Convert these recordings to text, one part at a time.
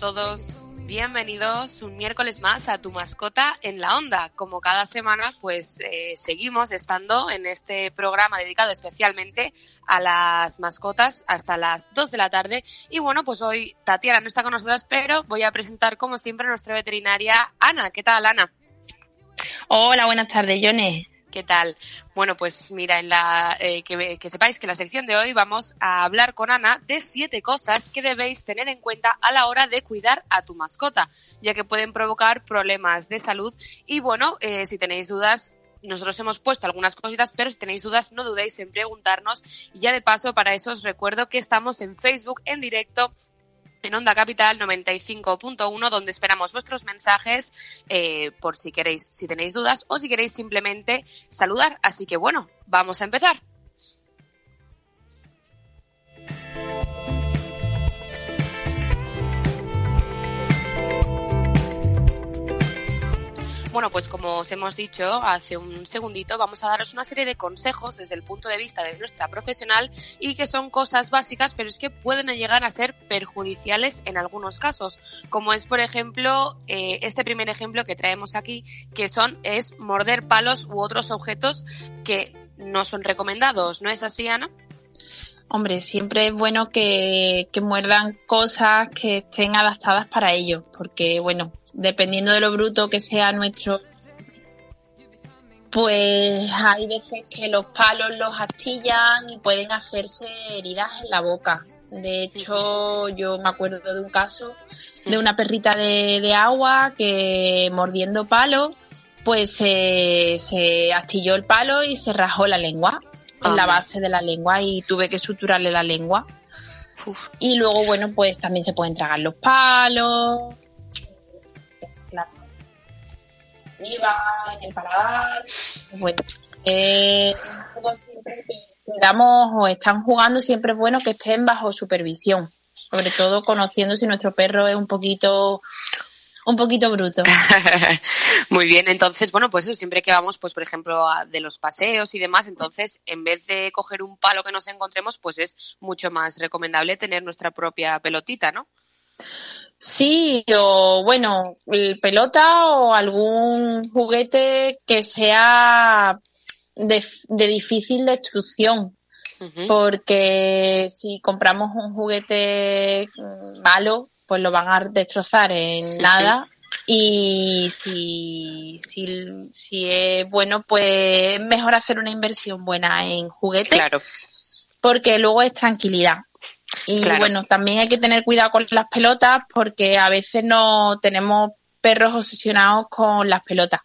Todos. Bienvenidos un miércoles más a Tu Mascota en la Onda. Como cada semana, pues eh, seguimos estando en este programa dedicado especialmente a las mascotas hasta las 2 de la tarde. Y bueno, pues hoy Tatiana no está con nosotras, pero voy a presentar como siempre a nuestra veterinaria Ana. ¿Qué tal, Ana? Hola, buenas tardes, Yone. ¿Qué tal? Bueno, pues mira, en la, eh, que, sepáis que en la sección de hoy vamos a hablar con Ana de siete cosas que debéis tener en cuenta a la hora de cuidar a tu mascota, ya que pueden provocar problemas de salud. Y bueno, eh, si tenéis dudas, nosotros hemos puesto algunas cositas, pero si tenéis dudas, no dudéis en preguntarnos. Y ya de paso, para eso os recuerdo que estamos en Facebook en directo en Onda Capital 95.1, donde esperamos vuestros mensajes eh, por si queréis, si tenéis dudas o si queréis simplemente saludar. Así que bueno, vamos a empezar. Bueno, pues como os hemos dicho hace un segundito, vamos a daros una serie de consejos desde el punto de vista de nuestra profesional y que son cosas básicas, pero es que pueden llegar a ser perjudiciales en algunos casos, como es, por ejemplo, eh, este primer ejemplo que traemos aquí, que son es morder palos u otros objetos que no son recomendados. ¿No es así, Ana? Hombre, siempre es bueno que, muerdan cosas que estén adaptadas para ellos, porque bueno, dependiendo de lo bruto que sea nuestro, pues hay veces que los palos los astillan y pueden hacerse heridas en la boca. De hecho, yo me acuerdo de un caso de una perrita de, agua que mordiendo palos, pues se astilló el palo y se rajó la lengua, en la base de la lengua y tuve que suturarle la lengua. Uf. Y luego, bueno, pues también se pueden tragar los palos. Claro. Arriba, en el paladar. Bueno, eh, siempre que damos o están jugando, siempre es bueno que estén bajo supervisión. Sobre todo conociendo si nuestro perro es un poquito, un poquito bruto. Muy bien, entonces, bueno, pues siempre que vamos, pues por ejemplo, a- de los paseos y demás, entonces, en vez de coger un palo que nos encontremos, pues es mucho más recomendable tener nuestra propia pelotita, ¿no? Sí, o bueno, el pelota o algún juguete que sea de, de difícil destrucción, porque si compramos un juguete malo, pues lo van a destrozar en nada. Y si, si, si es bueno, pues es mejor hacer una inversión buena en juguetes Claro, porque luego es tranquilidad. Y Claro. bueno, también hay que tener cuidado con las pelotas porque a veces no tenemos perros obsesionados con las pelotas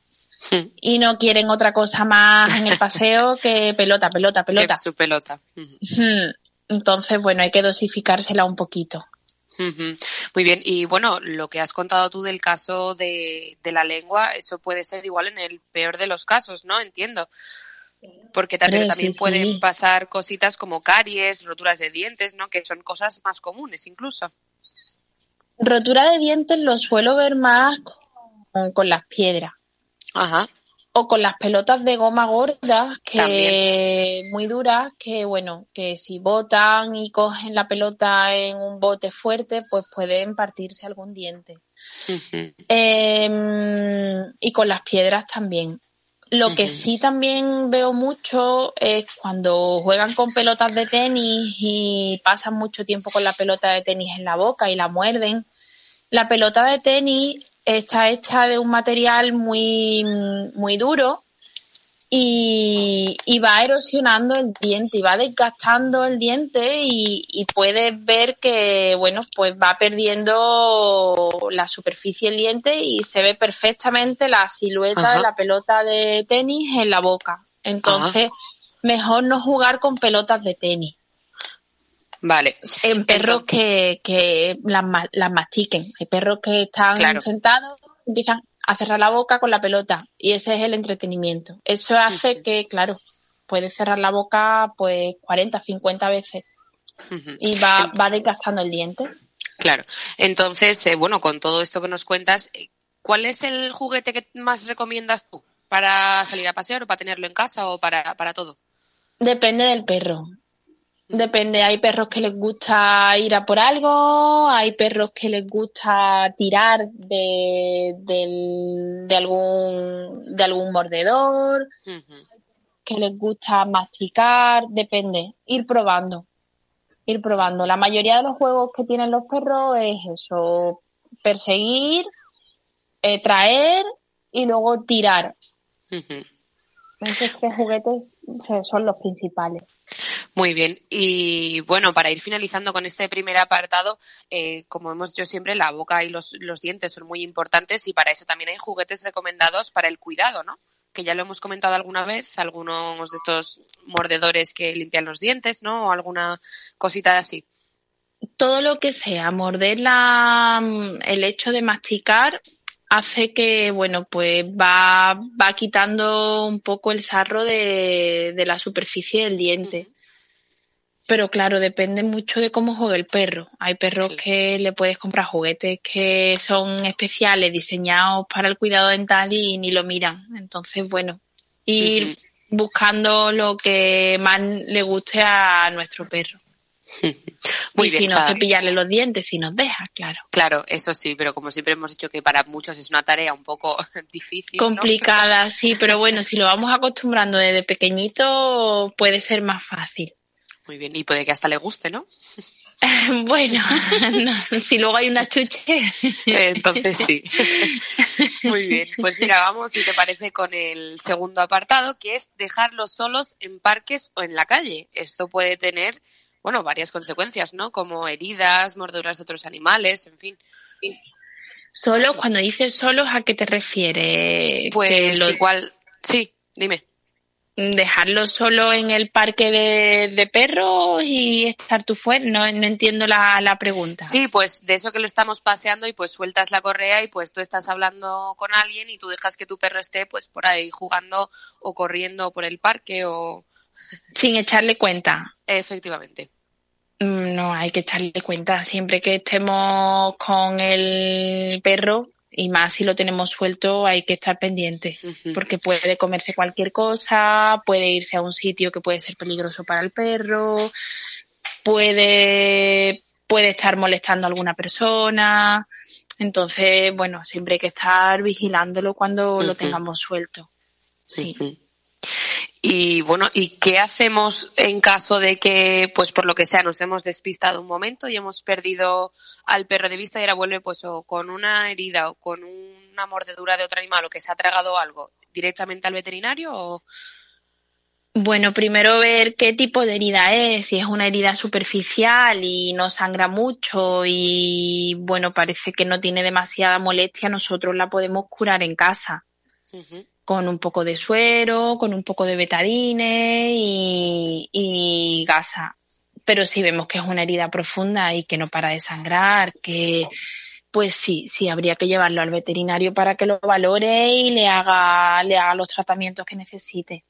Mm, y no quieren otra cosa más en el paseo que pelota, pelota, pelota. su pelota. Ujú. Ujú. Entonces, bueno, hay que dosificársela un poquito. Muy bien, y bueno, lo que has contado tú del caso de, de la lengua, eso puede ser igual en el peor de los casos, ¿no? Entiendo. Porque también, también sí, pueden sí. pasar cositas como caries, roturas de dientes, ¿no? Que son cosas más comunes incluso. Rotura de dientes lo suelo ver más con, con las piedras Ajá. O con las pelotas de goma gordas que También. muy duras que bueno que si botan y cogen la pelota en un bote fuerte pues pueden partirse algún diente. Eh, y con las piedras también lo que sí también veo mucho es cuando juegan con pelotas de tenis y pasan mucho tiempo con la pelota de tenis en la boca y la muerden. La pelota de tenis está hecha de un material muy, muy duro y, y va erosionando el diente y va desgastando el diente y, y puedes ver que, bueno, pues va perdiendo la superficie del diente y se ve perfectamente la silueta Ajá. de la pelota de tenis en la boca. Entonces, mejor no jugar con pelotas de tenis. Vale. En perros Entonces- que, que las, las mastiquen. Hay perros que están Claro. sentados, empiezan a cerrar la boca con la pelota y ese es el entretenimiento. Eso hace que, claro, puede cerrar la boca pues 40, 50 veces y va, va desgastando el diente. Claro. Entonces, eh, bueno, con todo esto que nos cuentas, eh, ¿cuál es el juguete que más recomiendas tú para salir a pasear o para tenerlo en casa o para, para todo? Depende del perro. Depende, hay perros que les gusta ir a por algo, hay perros que les gusta tirar de, del- de algún, de algún mordedor, que les gusta masticar, depende, ir probando, ir probando. La mayoría de los juegos que tienen los perros es eso, perseguir, eh, traer y luego tirar. Esos tres juguetes son los principales. Muy bien. Y bueno, para ir finalizando con este primer apartado, eh, como hemos dicho siempre, la boca y los, los dientes son muy importantes y para eso también hay juguetes recomendados para el cuidado, ¿no? Que ya lo hemos comentado alguna vez, algunos de estos mordedores que limpian los dientes, ¿no? O alguna cosita así. todo lo que sea morder la, el hecho de masticar hace que, bueno, pues va, va quitando un poco el sarro de, de la superficie del diente. Pero claro, depende mucho de cómo juegue el perro. Hay perros Sí. que le puedes comprar juguetes que son especiales, diseñados para el cuidado dental y ni lo miran. Entonces, bueno, ir buscando lo que más le guste a nuestro perro. Muy y bien, si no, cepillarle los dientes, si nos deja, claro. Claro, eso sí, pero como siempre hemos dicho que para muchos es una tarea un poco difícil. ¿no? Complicada, sí, pero bueno, si lo vamos acostumbrando desde pequeñito, puede ser más fácil. Muy bien, y puede que hasta le guste, ¿no? Bueno, no, si luego hay una chuche. Eh, Entonces sí. Muy bien, pues mira, vamos, si te parece, con el segundo apartado, que es dejarlos solos en parques o en la calle. Esto puede tener, bueno, varias consecuencias, ¿no? Como heridas, mordeduras de otros animales, en fin. Solo, cuando dices solos, ¿a qué te refieres? Pues lo- igual, sí, dime. Dejarlo solo en el parque de, de perros y estar tú fuera. No, no entiendo la, la pregunta. Sí, pues de eso que lo estamos paseando y pues sueltas la correa y pues tú estás hablando con alguien y tú dejas que tu perro esté pues por ahí jugando o corriendo por el parque o Sin echarle cuenta. efectivamente. Mm, No, hay que echarle cuenta. Siempre que estemos con el perro, y más si lo tenemos suelto, hay que estar pendiente. Porque puede comerse cualquier cosa, puede irse a un sitio que puede ser peligroso para el perro, puede, puede estar molestando a alguna persona. Entonces, bueno, siempre hay que estar vigilándolo cuando lo tengamos suelto. Sí. Y bueno, ¿y qué hacemos en caso de que, pues por lo que sea, nos hemos despistado un momento y hemos perdido al perro de vista y ahora vuelve pues o con una herida o con una mordedura de otro animal o que se ha tragado algo directamente al veterinario o Bueno, primero ver qué tipo de herida es, si es una herida superficial y no sangra mucho y bueno, parece que no tiene demasiada molestia, nosotros la podemos curar en casa. Con un poco de suero, con un poco de betadine y, y gasa. Pero si vemos que es una herida profunda y que no para de sangrar, que pues sí, sí, habría que llevarlo al veterinario para que lo valore y le haga, le haga los tratamientos que necesite.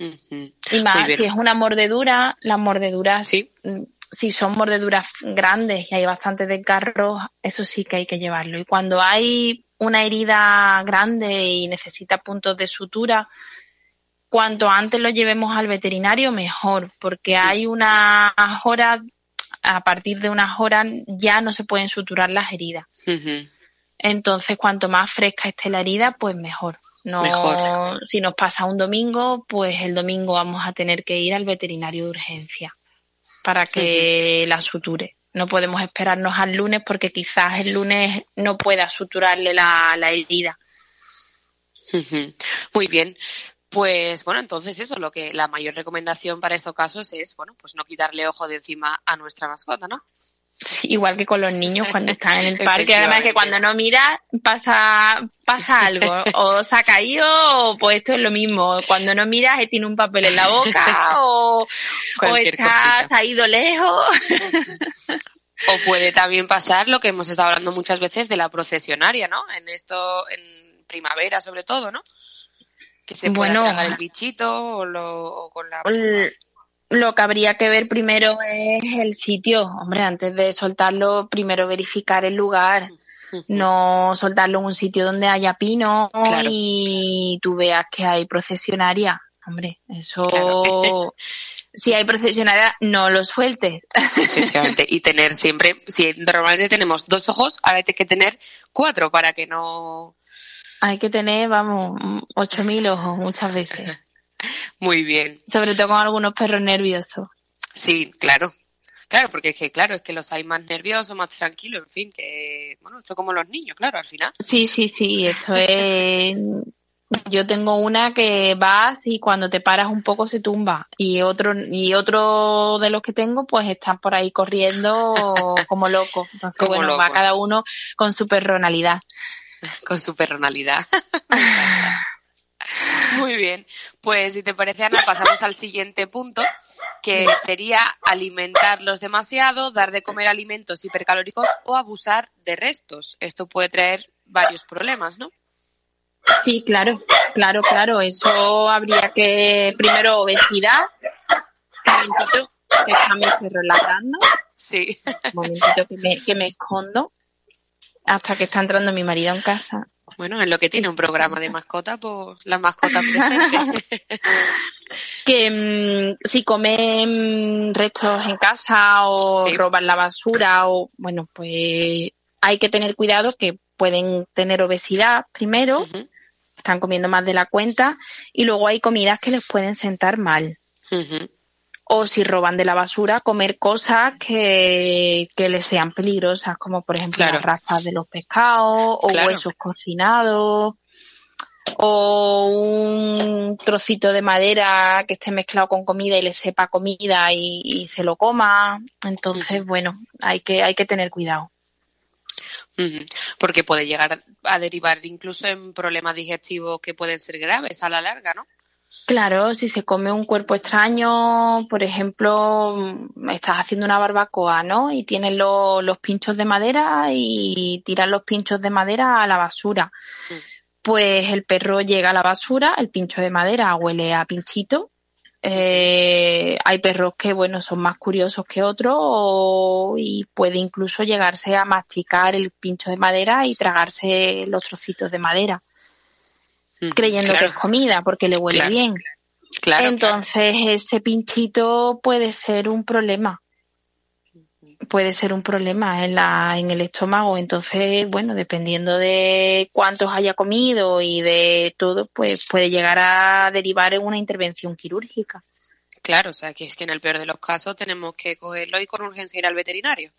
Ujú. Y más, si es una mordedura, las mordeduras, Sí. mm, si son mordeduras grandes y hay bastante desgarros, eso sí que hay que llevarlo. Y cuando hay una herida grande y necesita puntos de sutura, cuanto antes lo llevemos al veterinario, mejor, porque hay unas horas, a partir de unas horas ya no se pueden suturar las heridas. Entonces, cuanto más fresca esté la herida, pues mejor. No, Mejor. si nos pasa un domingo, pues el domingo vamos a tener que ir al veterinario de urgencia para que la suture. No podemos esperarnos al lunes porque quizás el lunes no pueda suturarle la, herida. Muy bien. Pues bueno, entonces eso, lo que la mayor recomendación para estos casos es, bueno, pues no quitarle ojo de encima a nuestra mascota, ¿no? Sí, igual que con los niños cuando están en el parque, además que cuando no miras pasa pasa algo, o se ha caído, o pues esto es lo mismo, cuando no miras tiene un papel en la boca, o, o está, se ha ido lejos. O puede también pasar lo que hemos estado hablando muchas veces de la procesionaria, ¿no? En esto, en primavera sobre todo, ¿no? Que se pueda Bueno. tragar el bichito o, lo, o con la... Lo que habría que ver primero es el sitio. Hombre, antes de soltarlo, primero verificar el lugar. No soltarlo en un sitio donde haya pino Claro. y tú veas que hay procesionaria. Hombre, eso. Claro. si hay procesionaria, no lo sueltes. Efectivamente. Y tener siempre, si normalmente tenemos dos ojos, ahora hay que tener cuatro para que no... hay que tener, vamos, 8.000 ojos muchas veces. Muy bien. Sobre todo con algunos perros nerviosos. Sí, claro. Claro, porque es que, claro, es que los hay más nerviosos, más tranquilos, en fin, que, bueno, esto como los niños, claro, al final. Sí, sí, sí, esto es... Yo tengo una que vas y cuando te paras un poco se tumba y otro y otro de los que tengo pues están por ahí corriendo como locos. Entonces Como bueno, va locos. cada uno con su personalidad. con su personalidad. Muy bien. Pues si te parece, Ana, pasamos al siguiente punto, que sería alimentarlos demasiado, dar de comer alimentos hipercalóricos o abusar de restos. Esto puede traer varios problemas, ¿no? Sí, claro, claro, claro. Eso habría que primero obesidad. Un momentito, mi perro ladrando. Sí. Un momentito que me, que me escondo hasta que está entrando mi marido en casa. Bueno, en lo que tiene un programa de mascota, pues la mascota presente. que mm, si comen restos en casa o Sí. roban la basura o bueno pues hay que tener cuidado que pueden tener obesidad primero están comiendo más de la cuenta y luego hay comidas que les pueden sentar mal. O si roban de la basura comer cosas que, que les sean peligrosas como por ejemplo Claro. las raspas de los pescados o Claro. huesos cocinados o un trocito de madera que esté mezclado con comida y le sepa comida y, y se lo coma entonces bueno hay que hay que tener cuidado Porque puede llegar a derivar incluso en problemas digestivos que pueden ser graves a la larga, ¿no? Claro, si se come un cuerpo extraño, por ejemplo, mm, estás haciendo una barbacoa, ¿no? Y tienes lo- los pinchos de madera y tiras los pinchos de madera a la basura. Mm. Pues el perro llega a la basura, el pincho de madera huele a pinchito. Eh, hay perros que, bueno, son más curiosos que otros o- y puede incluso llegarse a masticar el pincho de madera y tragarse los trocitos de madera, Creyendo que es comida porque le huele Claro, bien. claro, claro. Entonces ese pinchito puede ser un problema. Puede ser un problema en la, en el estómago. Entonces, bueno, dependiendo de cuántos haya comido y de todo, pues puede llegar a derivar en una intervención quirúrgica. Claro, o sea, que es que en el peor de los casos tenemos que cogerlo y con urgencia ir al veterinario.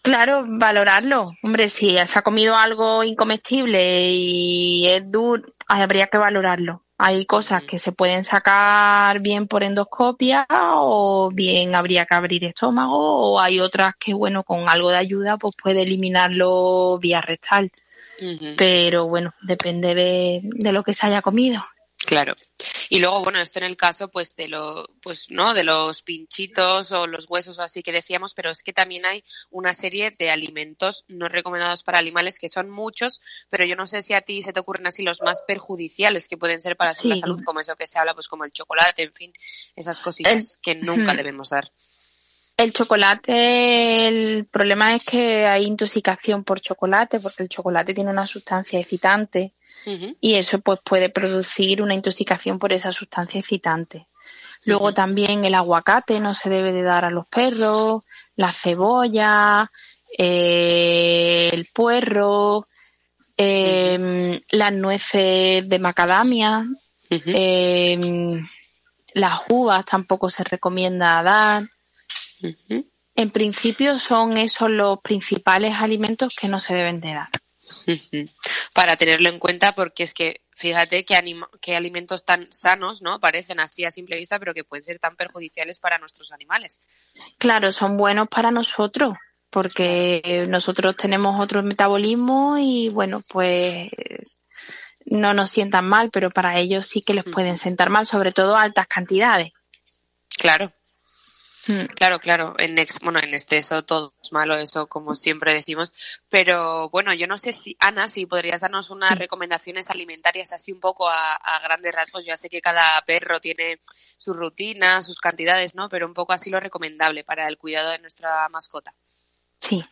Claro, valorarlo. Hombre, si se ha comido algo incomestible y es duro, habría que valorarlo. Hay cosas que se pueden sacar bien por endoscopia o bien habría que abrir estómago o hay otras que, bueno, con algo de ayuda pues puede eliminarlo vía rectal. Pero bueno, depende de, de lo que se haya comido. Claro. Y luego, bueno, esto en el caso, pues, de lo, pues, ¿no? De los pinchitos o los huesos así que decíamos, pero es que también hay una serie de alimentos no recomendados para animales que son muchos, pero yo no sé si a ti se te ocurren así los más perjudiciales que pueden ser para la Sí. salud, como eso que se habla, pues, como el chocolate, en fin, esas cositas que nunca debemos dar. El chocolate, el problema es que hay intoxicación por chocolate porque el chocolate tiene una sustancia excitante y eso pues puede producir una intoxicación por esa sustancia excitante. Luego también el aguacate no se debe de dar a los perros, la cebolla, eh, el puerro, eh, las nueces de macadamia, eh, las uvas tampoco se recomienda dar. En principio son esos los principales alimentos que no se deben de dar. Para tenerlo en cuenta porque es que fíjate que, que alimentos tan sanos, ¿no? Parecen así a simple vista, pero que pueden ser tan perjudiciales para nuestros animales. Claro, son buenos para nosotros, porque nosotros tenemos otro metabolismo y bueno, pues no nos sientan mal, pero para ellos sí que les pueden sentar mal, sobre todo altas cantidades. Claro. Hmm. Claro, claro, en bueno, en exceso todo es malo, eso como siempre decimos, pero bueno, yo no sé si, Ana, si podrías darnos unas recomendaciones alimentarias así un poco a, a, grandes rasgos, yo sé que cada perro tiene su rutina, sus cantidades, ¿no? Pero un poco así lo recomendable para el cuidado de nuestra mascota. Sí.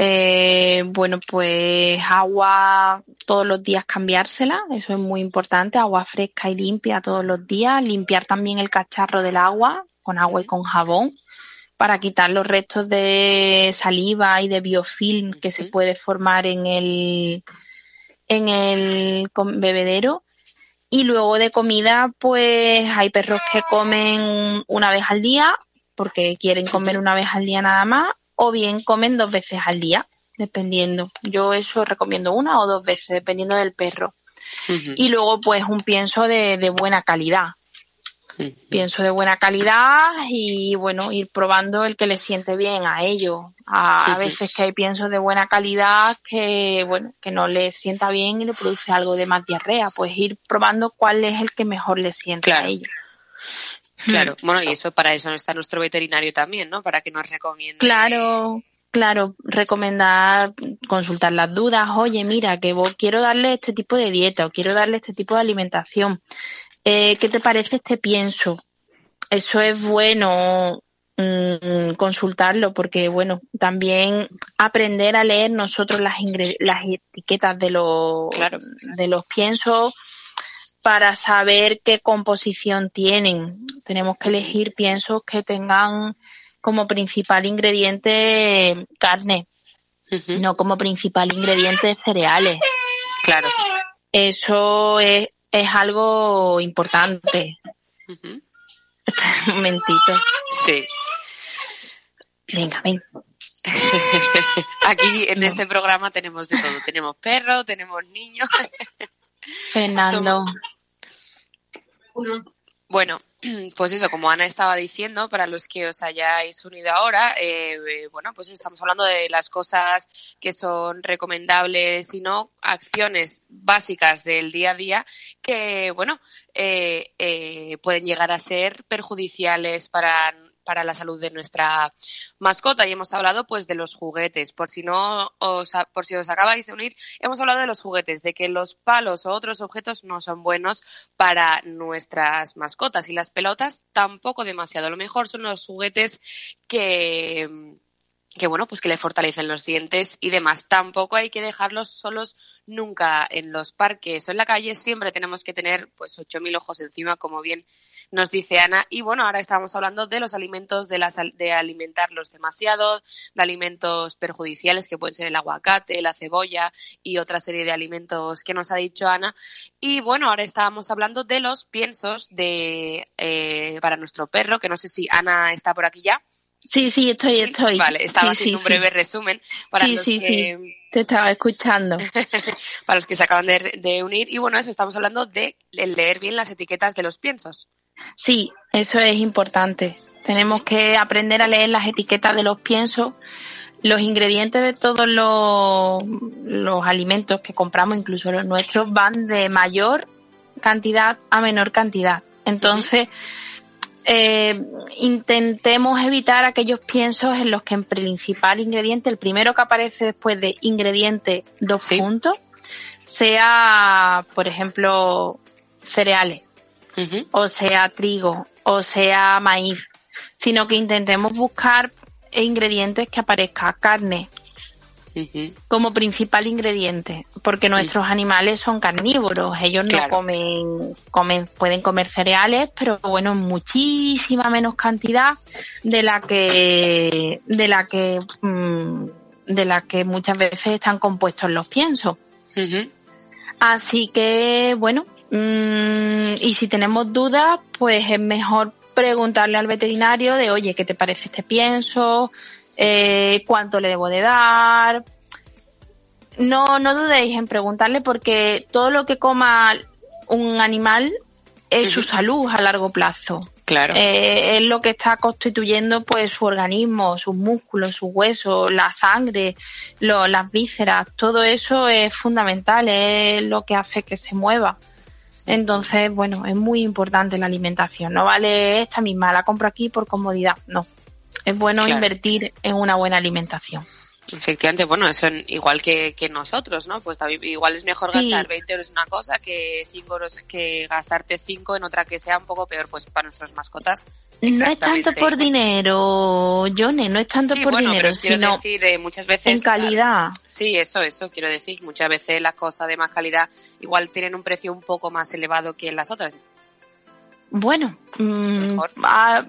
Eh, bueno, pues agua todos los días cambiársela, eso es muy importante, agua fresca y limpia todos los días, limpiar también el cacharro del agua con agua y con jabón para quitar los restos de saliva y de biofilm que se puede formar en el en el bebedero y luego de comida pues hay perros que comen una vez al día porque quieren comer una vez al día nada más o bien comen dos veces al día, dependiendo. Yo eso recomiendo una o dos veces, dependiendo del perro. Y luego, pues, un pienso de, buena calidad. Pienso de buena calidad y, bueno, ir probando el que le siente bien a ellos. A, veces que hay piensos de buena calidad que, bueno, que no le sienta bien y le produce algo de más diarrea. Pues ir probando cuál es el que mejor le siente a ellos. Claro, bueno, y eso para eso está nuestro veterinario también, ¿no? Para que nos recomiende. Claro, claro, recomendar, consultar las dudas. Oye, mira, que vos quiero darle este tipo de dieta o quiero darle este tipo de alimentación. Eh, ¿Qué te parece este pienso? Eso es bueno mm, consultarlo porque, bueno, también aprender a leer nosotros las, las etiquetas de los, de los piensos para saber qué composición tienen. Tenemos que elegir piensos que tengan como principal ingrediente carne, no como principal ingrediente cereales. Claro. Eso es, es algo importante. Un momentito. Sí. Venga, ven. Aquí en este programa tenemos de todo. Tenemos perros, tenemos niños. Fernando. Bueno, pues eso, como Ana estaba diciendo, para los que os hayáis unido ahora, eh, bueno, pues estamos hablando de las cosas que son recomendables y no, acciones básicas del día a día que, bueno, eh, eh, pueden llegar a ser perjudiciales para para la salud de nuestra mascota y hemos hablado pues de los juguetes. Por si no os, por si os acabáis de unir, hemos hablado de los juguetes, de que los palos o otros objetos no son buenos para nuestras mascotas y las pelotas tampoco demasiado. Lo mejor son los juguetes que que bueno, pues que le fortalecen los dientes y demás. Tampoco hay que dejarlos solos nunca en los parques o en la calle. Siempre tenemos que tener pues ocho mil ojos encima, como bien nos dice Ana. Y bueno, ahora estamos hablando de los alimentos, de, las, de alimentarlos demasiado, de alimentos perjudiciales que pueden ser el aguacate, la cebolla y otra serie de alimentos que nos ha dicho Ana. Y bueno, ahora estábamos hablando de los piensos de, eh, para nuestro perro, que no sé si Ana está por aquí ya. Sí, sí, estoy, estoy. Vale, estaba haciendo un breve resumen. Para sí, sí, sí, te estaba escuchando. para los que se acaban de, unir. Y bueno, eso, estamos hablando de leer bien las etiquetas de los piensos. Sí, eso es importante. Tenemos que aprender a leer las etiquetas de los piensos, los ingredientes de todos los, los alimentos que compramos, incluso los nuestros, van de mayor cantidad a menor cantidad. Entonces, eh, intentemos evitar aquellos piensos en los que en principal ingrediente, el primero que aparece después de ingrediente dos puntos, sea, por ejemplo, cereales, o sea trigo, o sea maíz, sino que intentemos buscar ingredientes que aparezca carne, como principal ingrediente, porque nuestros animales son carnívoros, ellos no comen, comen, pueden comer cereales, pero bueno, en muchísima menos cantidad de la que, de la que, mm, de la que muchas veces están compuestos los piensos. Así que, bueno, mm, y si tenemos dudas, pues es mejor preguntarle al veterinario de, oye, ¿qué te parece este pienso? Eh, cuánto le debo de dar. no, no dudéis en preguntarle porque todo lo que coma un animal es su salud a largo plazo. Claro. Eh, es lo que está constituyendo pues su organismo, sus músculos, sus huesos, la sangre, lo- las vísceras, todo eso es fundamental, es lo que hace que se mueva. Entonces, bueno, es muy importante la alimentación. No vale esta misma, la compro aquí por comodidad. No. Es bueno Claro. invertir en una buena alimentación. Efectivamente, bueno, eso igual que, que nosotros, ¿no? Pues también, igual es mejor Sí. gastar 20 euros en una cosa que 5 euros, que gastarte 5 en otra que sea un poco peor, pues para nuestras mascotas. No es tanto por dinero, Johnny, no es tanto Sí, por bueno, dinero, pero sino decir, eh, muchas veces. en calidad. Sí, eso, eso quiero decir. Muchas veces las cosas de más calidad igual tienen un precio un poco más elevado que las otras. Bueno, mm, ah,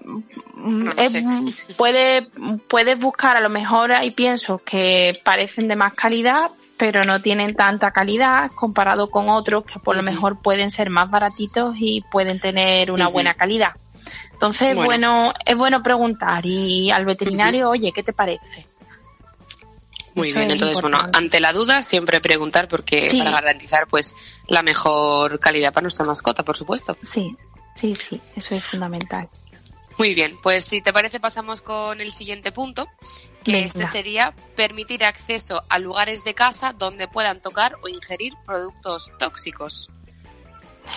mm, No es- mm, puede- puedes buscar a lo mejor hay piensos que parecen de más calidad, pero no tienen tanta calidad comparado con otros que por lo mejor pueden ser más baratitos y pueden tener una buena calidad. Entonces, Bueno. bueno. es bueno preguntar y al veterinario, oye, ¿qué te parece? Muy Eso bien, es entonces, bueno, ante la duda siempre preguntar porque Sí. para garantizar pues la mejor calidad para nuestra mascota, por supuesto. Sí, sí, sí, eso es fundamental. Muy bien, pues si te parece pasamos con el siguiente punto, que Venga. este sería permitir acceso a lugares de casa donde puedan tocar o ingerir productos tóxicos.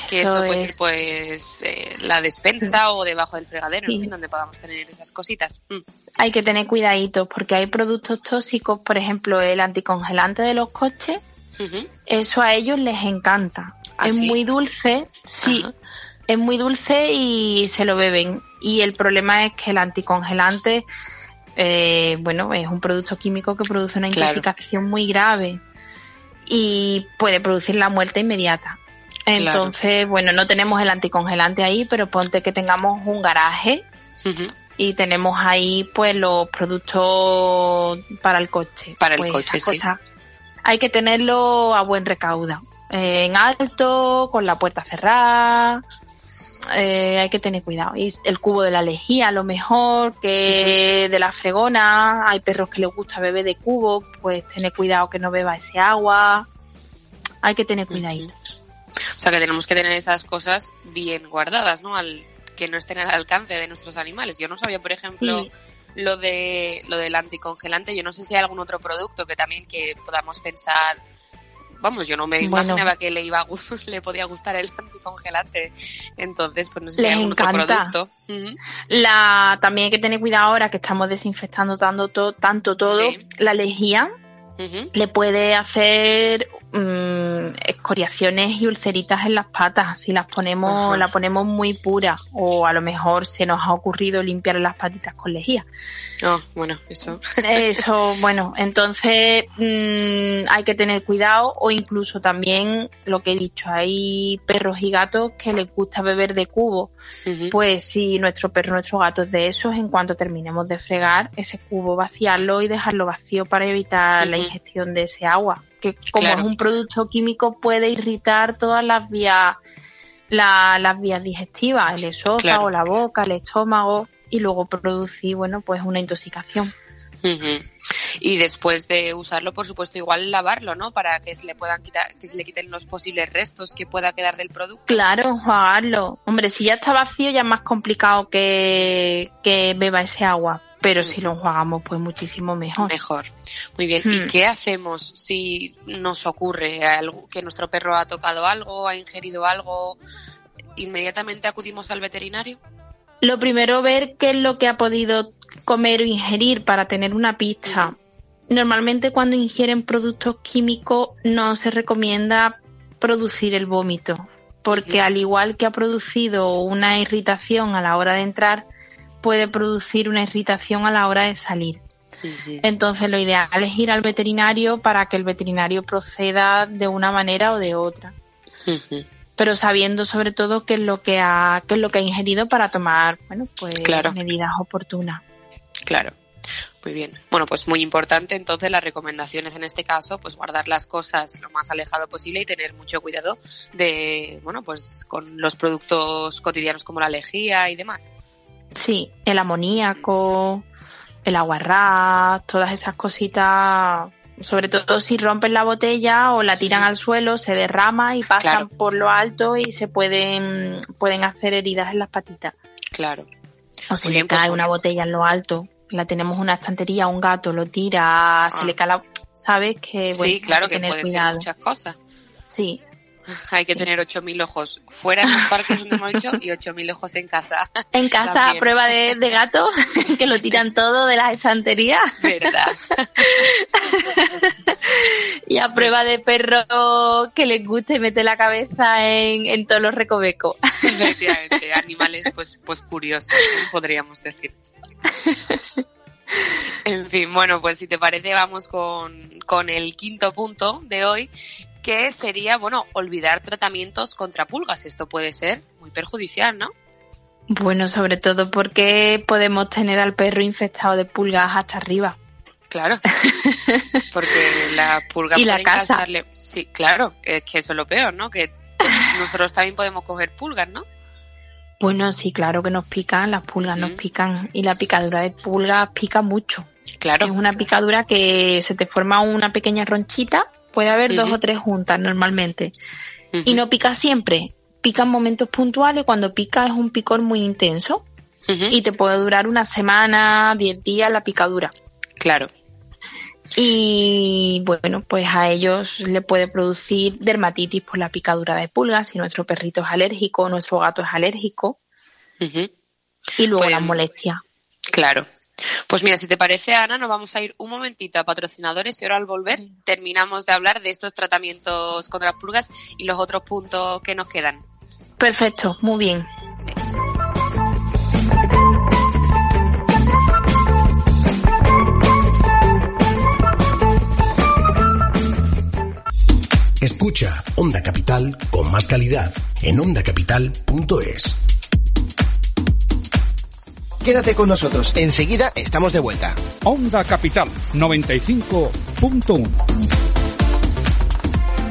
Que Eso esto puede es- ser pues eh, la despensa o debajo del fregadero, Sí. en fin, donde podamos tener esas cositas. Mm. hay que tener cuidadito porque hay productos tóxicos, por ejemplo, el anticongelante de los coches, eso a ellos les encanta. ¿Ah, es sí? muy dulce, sí, Ajá. Es muy dulce y se lo beben. Y el problema es que el anticongelante, eh, bueno, es un producto químico que produce una Claro. intoxicación muy grave y puede producir la muerte inmediata. Claro. Entonces, bueno, no tenemos el anticongelante ahí, pero ponte que tengamos un garaje y tenemos ahí pues los productos para el coche. Para el Pues, coche, sí. cosas Hay que tenerlo a buen recaudo. Eh, en alto, con la puerta cerrada. Eh, hay que tener cuidado. Y el cubo de la lejía, a lo mejor, que de la fregona. Hay perros que les gusta beber de cubo, pues tener cuidado que no beba ese agua. Hay que tener cuidadito. O sea que tenemos que tener esas cosas bien guardadas, ¿no? Al, que no estén al alcance de nuestros animales. Yo no sabía, por ejemplo, Sí. lo de lo del anticongelante. Yo no sé si hay algún otro producto que también que podamos pensar. Vamos, yo no me Bueno. imaginaba que le iba a le podía gustar el anticongelante. Entonces, pues no sé si Les hay algún otro producto. La, también hay que tener cuidado ahora que estamos desinfectando tanto, to- tanto todo. Sí. La lejía le puede hacer mm, escoriaciones y ulceritas en las patas si las ponemos, Ajá. la ponemos muy pura o a lo mejor se nos ha ocurrido limpiar las patitas con lejía. No, bueno, eso. Eso, bueno, entonces mm, hay que tener cuidado o incluso también lo que he dicho, hay perros y gatos que les gusta beber de cubo. Pues si nuestro perro, nuestro gato es de esos, en cuanto terminemos de fregar ese cubo, vaciarlo y dejarlo vacío para evitar la ingestión de ese agua. Que como Claro. es un producto químico puede irritar todas las vías, la- las vías digestivas, el esófago, Claro. la boca, el estómago y luego producir, bueno, pues una intoxicación. Y después de usarlo, por supuesto, igual lavarlo, ¿no? Para que se le puedan quitar, que se le quiten los posibles restos que pueda quedar del producto. Claro, enjuagarlo. Hombre, si ya está vacío ya es más complicado que, que beba ese agua. Pero si lo enjuagamos, pues muchísimo mejor. Mejor. Muy bien. ¿Y Hmm. qué hacemos si nos ocurre algo, que nuestro perro ha tocado algo, ha ingerido algo? ¿Inmediatamente acudimos al veterinario? Lo primero, ver qué es lo que ha podido comer o ingerir para tener una pista. Normalmente cuando ingieren productos químicos no se recomienda producir el vómito, porque al igual que ha producido una irritación a la hora de entrar, puede producir una irritación a la hora de salir. Entonces lo ideal es ir al veterinario para que el veterinario proceda de una manera o de otra, pero sabiendo sobre todo qué es lo que ha, qué es lo que ha ingerido para tomar, bueno, pues Claro. medidas oportunas. Claro. Muy bien. Bueno, pues muy importante entonces las recomendaciones en este caso, pues guardar las cosas lo más alejado posible y tener mucho cuidado de, bueno, pues con los productos cotidianos como la lejía y demás. Sí, el amoníaco, el aguarrás, todas esas cositas sobre todo si rompen la botella o la tiran al suelo, se derrama y pasan Claro. por lo alto y se pueden, pueden hacer heridas en las patitas. Claro. O se Muy le pues, cae una botella en lo alto, la tenemos en una estantería, un gato lo tira, se Ah. le cae la... ¿Sabes? Que, bueno, sí, claro que tener pueden ser cuidado. muchas cosas. Sí, Hay que Sí. tener 8.000 ojos fuera en los parques donde hemos dicho y 8.000 ojos en casa. En casa, También. a prueba de, de gato, que lo tiran todo de las estanterías. ¿Verdad? Y a prueba de perro que les guste meter la cabeza en, en todos los recovecos. Efectivamente, animales pues, pues curiosos, podríamos decir. En fin, bueno, pues si te parece vamos con, con el quinto punto de hoy, que sería, bueno, olvidar tratamientos contra pulgas. Esto puede ser muy perjudicial, ¿no? Bueno, sobre todo porque podemos tener al perro infectado de pulgas hasta arriba. Claro. Porque la pulga Y la casa. causarle- Sí, claro, es que eso es lo peor, ¿no? Que nosotros también podemos coger pulgas, ¿no? Bueno, sí, claro que nos pican, las pulgas nos pican y la picadura de pulgas pica mucho. Claro. Es una picadura que se te forma una pequeña ronchita, puede haber dos o tres juntas normalmente. Y no pica siempre, pica en momentos puntuales, cuando pica es un picor muy intenso y te puede durar una semana, diez días la picadura. Claro. Y bueno, pues a ellos le puede producir dermatitis por la picadura de pulgas si nuestro perrito es alérgico nuestro gato es alérgico y luego Pues- las molestias. Claro. Pues mira, si te parece, Ana, nos vamos a ir un momentito a patrocinadores y ahora al volver terminamos de hablar de estos tratamientos contra las pulgas y los otros puntos que nos quedan. Perfecto, muy bien. Escucha Onda Capital con más calidad en ondacapital.es. Quédate con nosotros, enseguida estamos de vuelta. Onda Capital 95.1.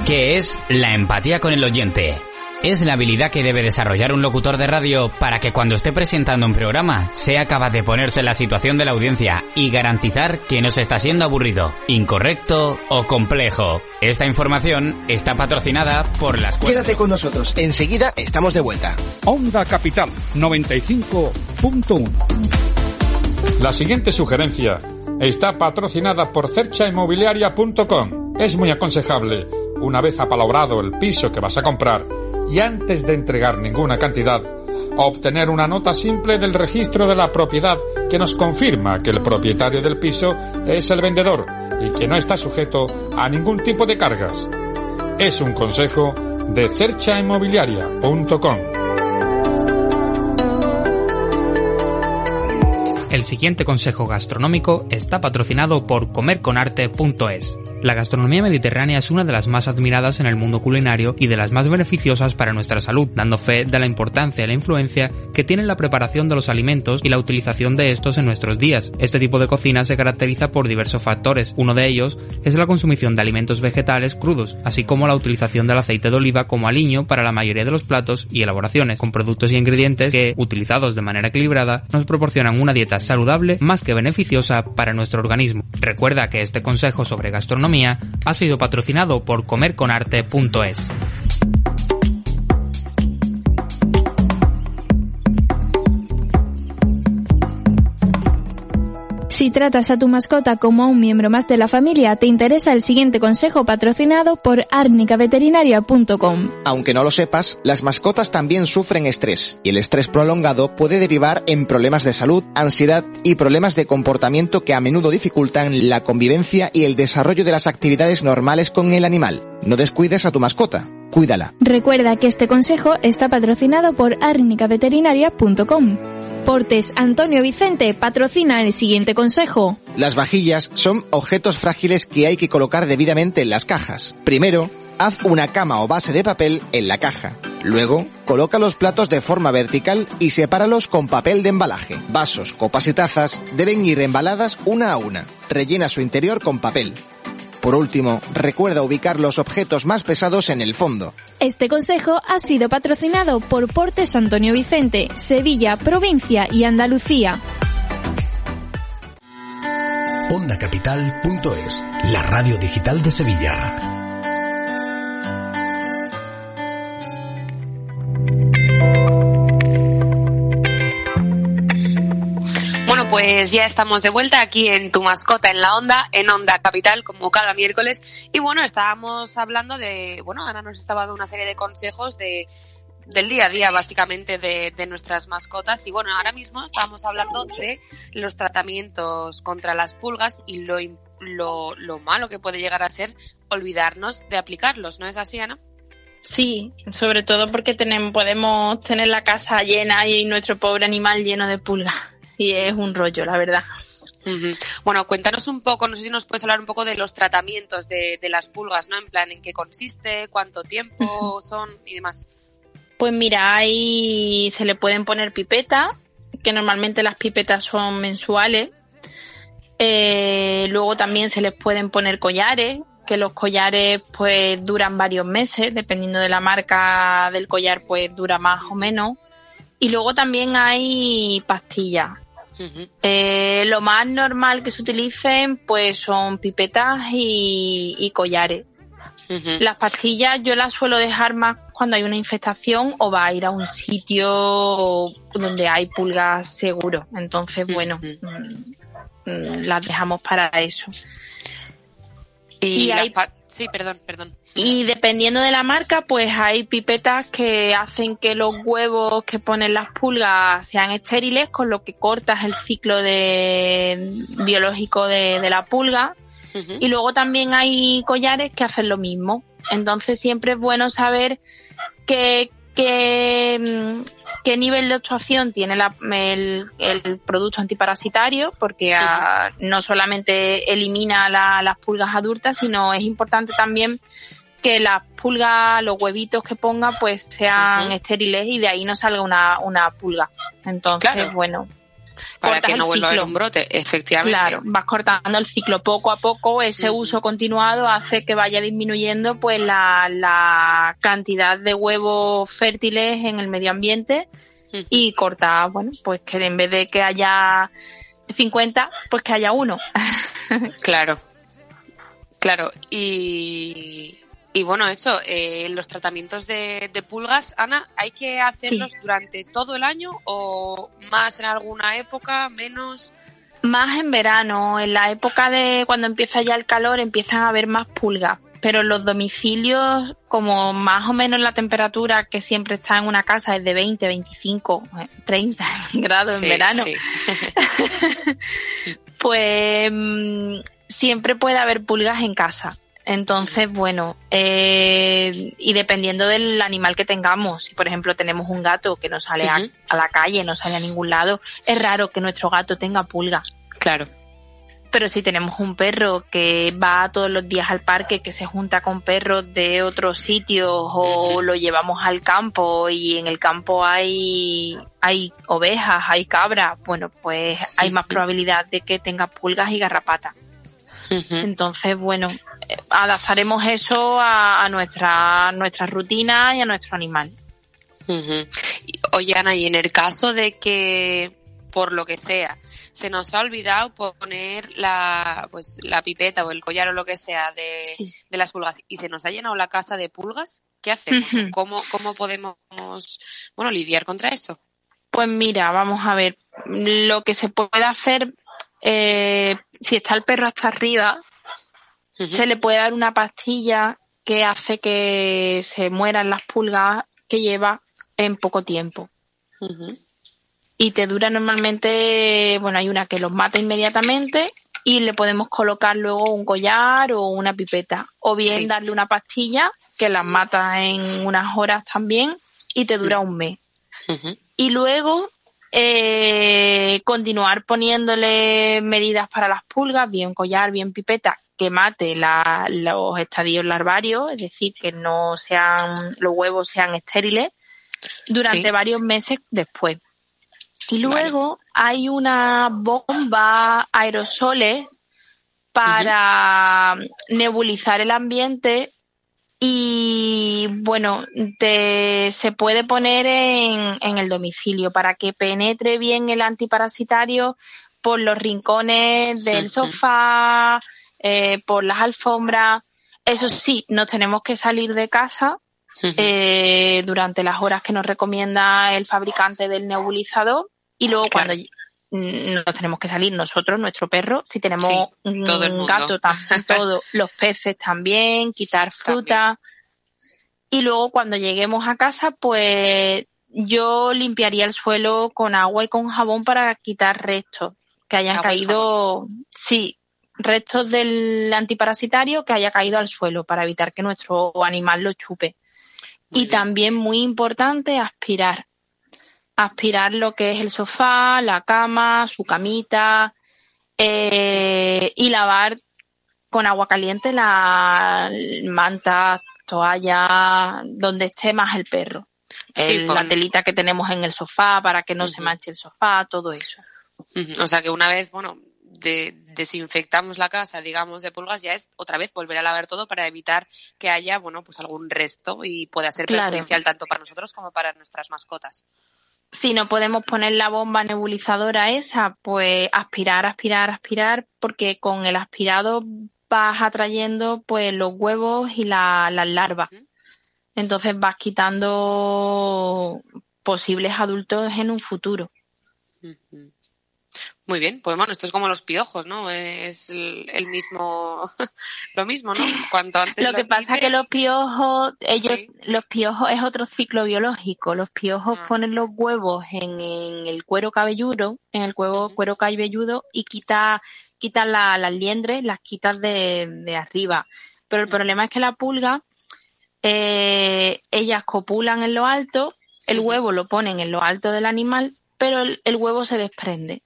¿Qué es la empatía con el oyente? Es la habilidad que debe desarrollar un locutor de radio para que cuando esté presentando un programa sea capaz de ponerse en la situación de la audiencia y garantizar que no se está siendo aburrido, incorrecto o complejo. Esta información está patrocinada por las Quédate con nosotros, enseguida estamos de vuelta. Onda Capital 95.1. La siguiente sugerencia está patrocinada por cerchainmobiliaria.com. Es muy aconsejable, una vez apalabrado el piso que vas a comprar y antes de entregar ninguna cantidad, obtener una nota simple del registro de la propiedad que nos confirma que el propietario del piso es el vendedor y que no está sujeto a ningún tipo de cargas. Es un consejo de cerchainmobiliaria.com. El siguiente consejo gastronómico está patrocinado por comerconarte.es. La gastronomía mediterránea es una de las más admiradas en el mundo culinario y de las más beneficiosas para nuestra salud, dando fe de la importancia y la influencia que tiene la preparación de los alimentos y la utilización de estos en nuestros días. Este tipo de cocina se caracteriza por diversos factores. Uno de ellos es la consumición de alimentos vegetales crudos, así como la utilización del aceite de oliva como aliño para la mayoría de los platos y elaboraciones, con productos y ingredientes que, utilizados de manera equilibrada, nos proporcionan una dieta saludable más que beneficiosa para nuestro organismo. Recuerda que este consejo sobre gastronomía ha sido patrocinado por comerconarte.es. Si tratas a tu mascota como a un miembro más de la familia, te interesa el siguiente consejo patrocinado por arnicaveterinaria.com. Aunque no lo sepas, las mascotas también sufren estrés y el estrés prolongado puede derivar en problemas de salud, ansiedad y problemas de comportamiento que a menudo dificultan la convivencia y el desarrollo de las actividades normales con el animal. No descuides a tu mascota, cuídala. Recuerda que este consejo está patrocinado por arnicaveterinaria.com. Portes Antonio Vicente patrocina el siguiente consejo. Las vajillas son objetos frágiles que hay que colocar debidamente en las cajas. Primero, haz una cama o base de papel en la caja. Luego, coloca los platos de forma vertical y sepáralos con papel de embalaje. Vasos, copas y tazas deben ir embaladas una a una. Rellena su interior con papel. Por último, recuerda ubicar los objetos más pesados en el fondo. Este consejo ha sido patrocinado por Portes Antonio Vicente, Sevilla, provincia y Andalucía. ondacapital.es, la radio digital de Sevilla. Pues ya estamos de vuelta aquí en Tu Mascota en la Onda, en Onda Capital, como cada miércoles. Y bueno, estábamos hablando de, bueno, Ana nos estaba dando una serie de consejos de del día a día básicamente de, de, nuestras mascotas y bueno ahora mismo estábamos hablando de los tratamientos contra las pulgas y lo, lo, lo malo que puede llegar a ser olvidarnos de aplicarlos ¿no es así Ana? Sí, sobre todo porque tenemos, podemos tener la casa llena y nuestro pobre animal lleno de pulgas y es un rollo la verdad Uh -huh. Bueno, cuéntanos un poco, no sé si nos puedes hablar un poco de los tratamientos de, de las pulgas, ¿no? En plan, ¿en qué consiste? ¿Cuánto tiempo uh -huh. son? Y demás. Pues mira, ahí se le pueden poner pipetas, que normalmente las pipetas son mensuales. Eh, luego también se les pueden poner collares, que los collares pues duran varios meses, dependiendo de la marca del collar pues dura más o menos. Y luego también hay pastillas. Uh -huh. eh, lo más normal que se utilicen pues son pipetas y, y collares. Uh -huh. Las pastillas yo las suelo dejar más cuando hay una infestación o va a ir a un sitio donde hay pulgas seguro. Entonces, bueno, uh -huh. las dejamos para eso. Y, y hay... Sí, perdón, perdón. Y dependiendo de la marca, pues hay pipetas que hacen que los huevos que ponen las pulgas sean estériles, con lo que cortas el ciclo de, biológico de, de la pulga. Uh -huh. Y luego también hay collares que hacen lo mismo. Entonces siempre es bueno saber qué, qué, qué nivel de actuación tiene la, el, el, producto antiparasitario, porque a, no solamente elimina la, las pulgas adultas, sino es importante también que las pulgas, los huevitos que ponga, pues sean uh -huh. estériles y de ahí no salga una, una pulga. Entonces, claro. bueno. Para que no vuelva a haber un brote, efectivamente. Claro, vas cortando el ciclo poco a poco, ese uso continuado hace que vaya disminuyendo pues la, la cantidad de huevos fértiles en el medio ambiente y corta, bueno, pues que en vez de que haya 50, pues que haya uno. claro. Claro, y, y bueno, eso, eh, los tratamientos de, de, pulgas, Ana, ¿hay que hacerlos sí. durante todo el año o más en alguna época, menos? Más en verano, en la época de cuando empieza ya el calor empiezan a haber más pulgas, pero en los domicilios, como más o menos la temperatura que siempre está en una casa es de 20, 25, 30 grados sí, en verano, sí. pues mm, siempre puede haber pulgas en casa. Entonces, bueno, eh, y dependiendo del animal que tengamos, si por ejemplo tenemos un gato que no sale uh -huh. a, la calle, no sale a ningún lado, es raro que nuestro gato tenga pulgas. Claro. Pero si tenemos un perro que va todos los días al parque, que se junta con perros de otros sitios o uh -huh. lo llevamos al campo y en el campo hay, hay ovejas, hay cabras, bueno, pues hay más probabilidad de que tenga pulgas y garrapatas. Entonces, bueno, adaptaremos eso a, a, nuestra, nuestra rutina y a nuestro animal. Uh -huh. Oye, Ana, y en el caso de que, por lo que sea, se nos ha olvidado poner la, pues, la pipeta o el collar o lo que sea de, sí. de las pulgas y se nos ha llenado la casa de pulgas, ¿qué hacemos? Uh -huh. ¿Cómo, ¿Cómo podemos, bueno, lidiar contra eso? Pues mira, vamos a ver, lo que se puede hacer, eh, si está el perro hasta arriba, uh -huh. se le puede dar una pastilla que hace que se mueran las pulgas que lleva en poco tiempo. Uh -huh y te dura normalmente, bueno, hay una que los mata inmediatamente y le podemos colocar luego un collar o una pipeta. O bien sí. darle una pastilla que las mata en unas horas también y te dura un mes. Uh -huh. Y luego eh, continuar poniéndole medidas para las pulgas, bien collar, bien pipeta, que mate la, los estadios larvarios, es decir, que no sean, los huevos sean estériles durante sí. varios meses después. Y luego vale. hay una bomba aerosoles para uh -huh. nebulizar el ambiente y bueno, te, se puede poner en, en, el domicilio para que penetre bien el antiparasitario por los rincones del sofá, eh, por las alfombras. Eso sí, nos tenemos que salir de casa eh, durante las horas que nos recomienda el fabricante del nebulizador. Y luego cuando mm, nos tenemos que salir nosotros, nuestro perro, si tenemos un gato también, todo, los peces también, quitar fruta. Y luego cuando lleguemos a casa, pues yo limpiaría el suelo con agua y con jabón para quitar restos que hayan caído, sí, restos del antiparasitario que haya caído al suelo para evitar que nuestro animal lo chupe. y también muy importante aspirar. Aspirar lo que es el sofá, la cama, su camita eh, y lavar con agua caliente la manta, toalla, donde esté más el perro. Sí, la pues- telita que tenemos en el sofá para que no se manche el sofá, todo eso. O sea que una vez, bueno, de- desinfectamos la casa, digamos, de pulgas, ya es otra vez volver a lavar todo para evitar que haya, bueno, pues algún resto y pueda ser Claro. perjudicial tanto para nosotros como para nuestras mascotas. Si no podemos poner la bomba nebulizadora esa, pues aspirar, aspirar, aspirar, porque con el aspirado vas atrayendo pues los huevos y la- las larvas. Entonces vas quitando posibles adultos en un futuro. Muy bien, pues bueno, esto es como los piojos, ¿no? Es el, el mismo, lo mismo, ¿no? Cuanto antes Lo que pasa es que los piojos, ellos, Sí. los piojos es otro ciclo biológico. Los piojos Ah. ponen los huevos en, en el cuero cabelludo, en el cuero, cuero cabelludo y quita, quitan la- las liendres, las quitas de, de arriba. Pero el problema es que la pulga, eh, ellas copulan en lo alto, el huevo lo ponen en lo alto del animal, pero el, el huevo se desprende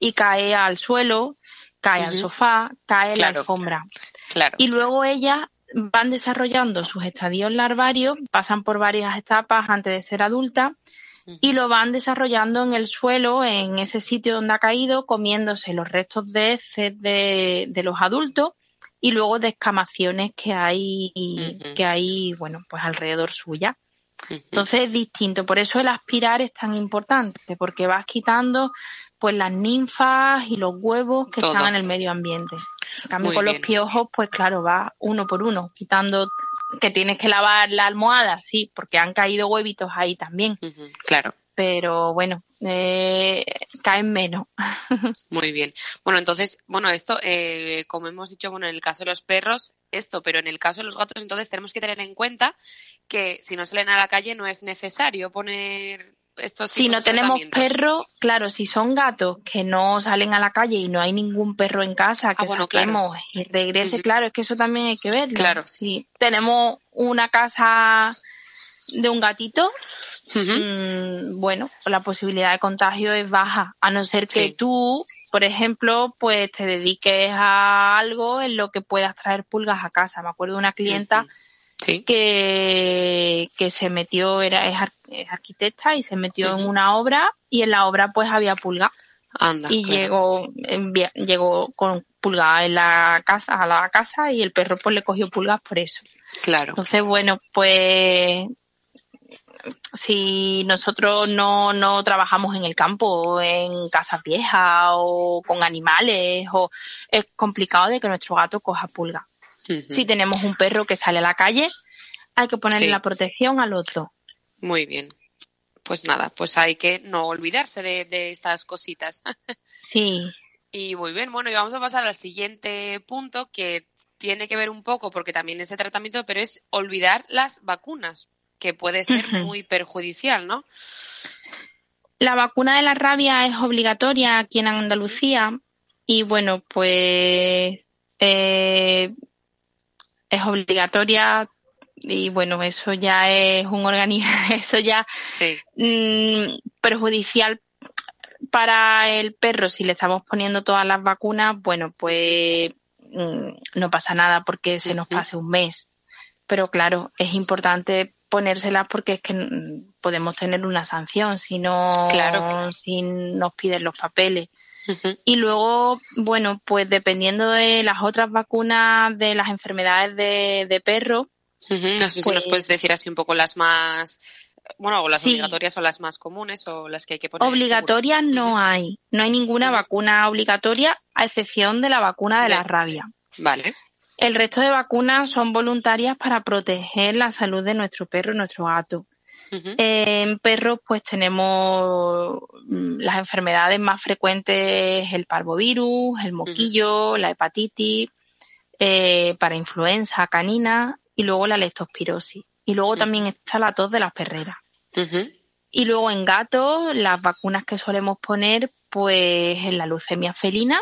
y cae al suelo, cae al sofá, cae la alfombra. Claro. Y luego ellas van desarrollando sus estadios larvarios, pasan por varias etapas antes de ser adultas y lo van desarrollando en el suelo, en ese sitio donde ha caído, comiéndose los restos de heces de, de los adultos y luego de escamaciones que hay, que hay, bueno, pues alrededor suya. Entonces es distinto, por eso el aspirar es tan importante, porque vas quitando pues las ninfas y los huevos que Todo. están en el medio ambiente. En cambio Muy con los piojos, pues claro, va uno por uno, quitando que tienes que lavar la almohada, sí, porque han caído huevitos ahí también, Claro, pero bueno, eh, caen menos. muy bien. Bueno, entonces, bueno, esto, eh, como hemos dicho, bueno, en el caso de los perros, esto, pero en el caso de los gatos, entonces tenemos que tener en cuenta que si no salen a la calle no es necesario poner estos Si no tenemos perro, claro, si son gatos que no salen a la calle y no hay ningún perro en casa que Ah, bueno, claro. y regrese, claro, es que eso también hay que verlo. Claro. Si tenemos una casa de un gatito, mm, bueno, la posibilidad de contagio es baja, a no ser que Sí. tú, por ejemplo, pues te dediques a algo en lo que puedas traer pulgas a casa. Me acuerdo de una clienta Sí. que, que se metió, era, es, ar- es arquitecta y se metió en una obra y en la obra pues había pulga Anda. y claro. llegó, llegó con pulga en la casa, a la casa y el perro pues le cogió pulgas por eso. Claro. Entonces, bueno, pues si nosotros no, no trabajamos en el campo, o en casas viejas o con animales, o es complicado de que nuestro gato coja pulga. Si tenemos un perro que sale a la calle, hay que ponerle Sí. la protección al otro. Muy bien. Pues nada, pues hay que no olvidarse de, de estas cositas. Sí, Y muy bien, bueno, y vamos a pasar al siguiente punto que tiene que ver un poco, porque también es de tratamiento, pero es olvidar las vacunas, que puede ser muy perjudicial, ¿no? La vacuna de la rabia es obligatoria aquí en Andalucía y bueno, pues eh, es obligatoria y bueno, eso ya es un organismo, eso ya Sí. mm, perjudicial para el perro si le estamos poniendo todas las vacunas, bueno, pues mm, no pasa nada porque se nos pase un mes. Pero claro, es importante ponérselas porque es que podemos tener una sanción si no, Claro. si nos piden los papeles. Y luego, bueno, pues dependiendo de las otras vacunas de las enfermedades de, de perro. No sé si Pues- nos puedes decir así un poco las más Bueno, o las Sí. obligatorias son las más comunes o las que hay que poner. Obligatorias no hay. No hay ninguna vacuna obligatoria, a excepción de la vacuna de la rabia. Vale. El resto de vacunas son voluntarias para proteger la salud de nuestro perro y nuestro gato. En perros, pues tenemos mm, las enfermedades más frecuentes, el parvovirus, el moquillo, la hepatitis, eh, para influenza canina y luego la leptospirosis. Y luego también está la tos de las perreras. Y luego en gatos, las vacunas que solemos poner, pues en la leucemia felina.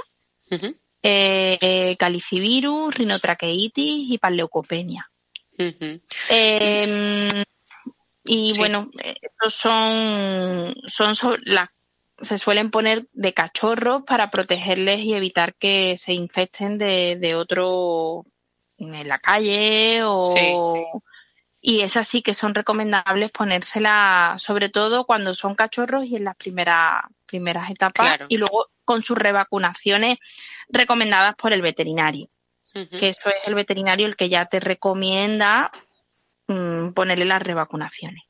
Eh, calicivirus, rinotraqueitis y panleucopenia. Ujú. Eh, y Sí. bueno, estos son, son so- las se suelen poner de cachorros para protegerles y evitar que se infecten de, de otro en la calle o Sí, y esas sí que son recomendables ponérselas sobre todo cuando son cachorros y en las primeras primeras etapas Claro. y luego con sus revacunaciones recomendadas por el veterinario que eso es el veterinario el que ya te recomienda mm, ponerle las revacunaciones.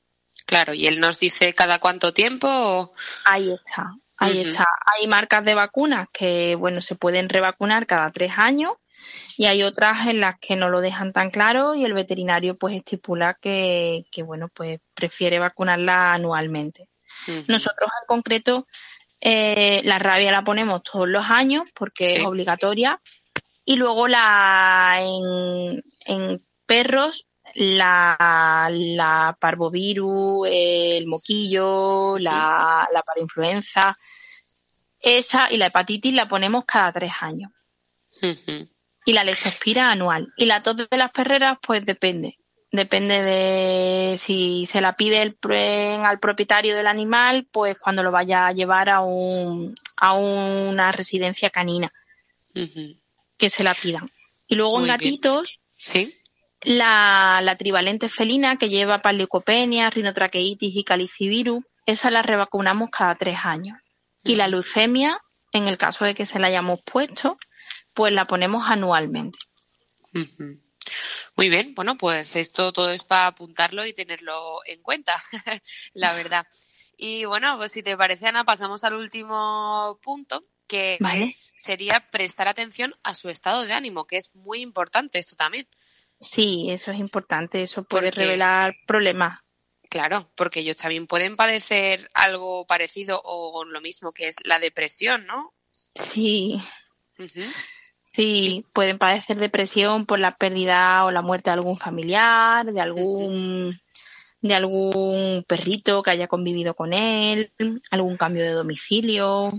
Claro, y él nos dice cada cuánto tiempo. o- Ahí está, ahí está. Hay marcas de vacunas que, bueno, se pueden revacunar cada tres años y hay otras en las que no lo dejan tan claro y el veterinario pues estipula que, que bueno, pues prefiere vacunarla anualmente. Nosotros en concreto eh, la rabia la ponemos todos los años porque Sí. es obligatoria y luego la en, en perros la, la parvovirus, el moquillo, la, la parainfluenza, esa y la hepatitis la ponemos cada tres años. Y la leptospira anual. Y la tos de las perreras, pues depende. Depende de si se la pide el, al propietario del animal, pues cuando lo vaya a llevar a, un, a una residencia canina, que se la pidan. Y luego Muy en bien. gatitos, Sí. la, la trivalente felina, que lleva panleucopenia, rinotraqueitis y calicivirus, esa la revacunamos cada tres años. Y la leucemia, en el caso de que se la hayamos puesto, pues la ponemos anualmente. Ujú. Muy bien, bueno, pues esto todo es para apuntarlo y tenerlo en cuenta, la verdad. Y bueno, pues si te parece, Ana, pasamos al último punto, que Vale. es- sería prestar atención a su estado de ánimo, que es muy importante esto también. Sí, eso es importante, eso puede Porque- revelar problemas. Claro, porque ellos también pueden padecer algo parecido o lo mismo que es la depresión, ¿no? Sí, Ujú. Sí, pueden padecer depresión por la pérdida o la muerte de algún familiar, de algún de algún perrito que haya convivido con él, algún cambio de domicilio,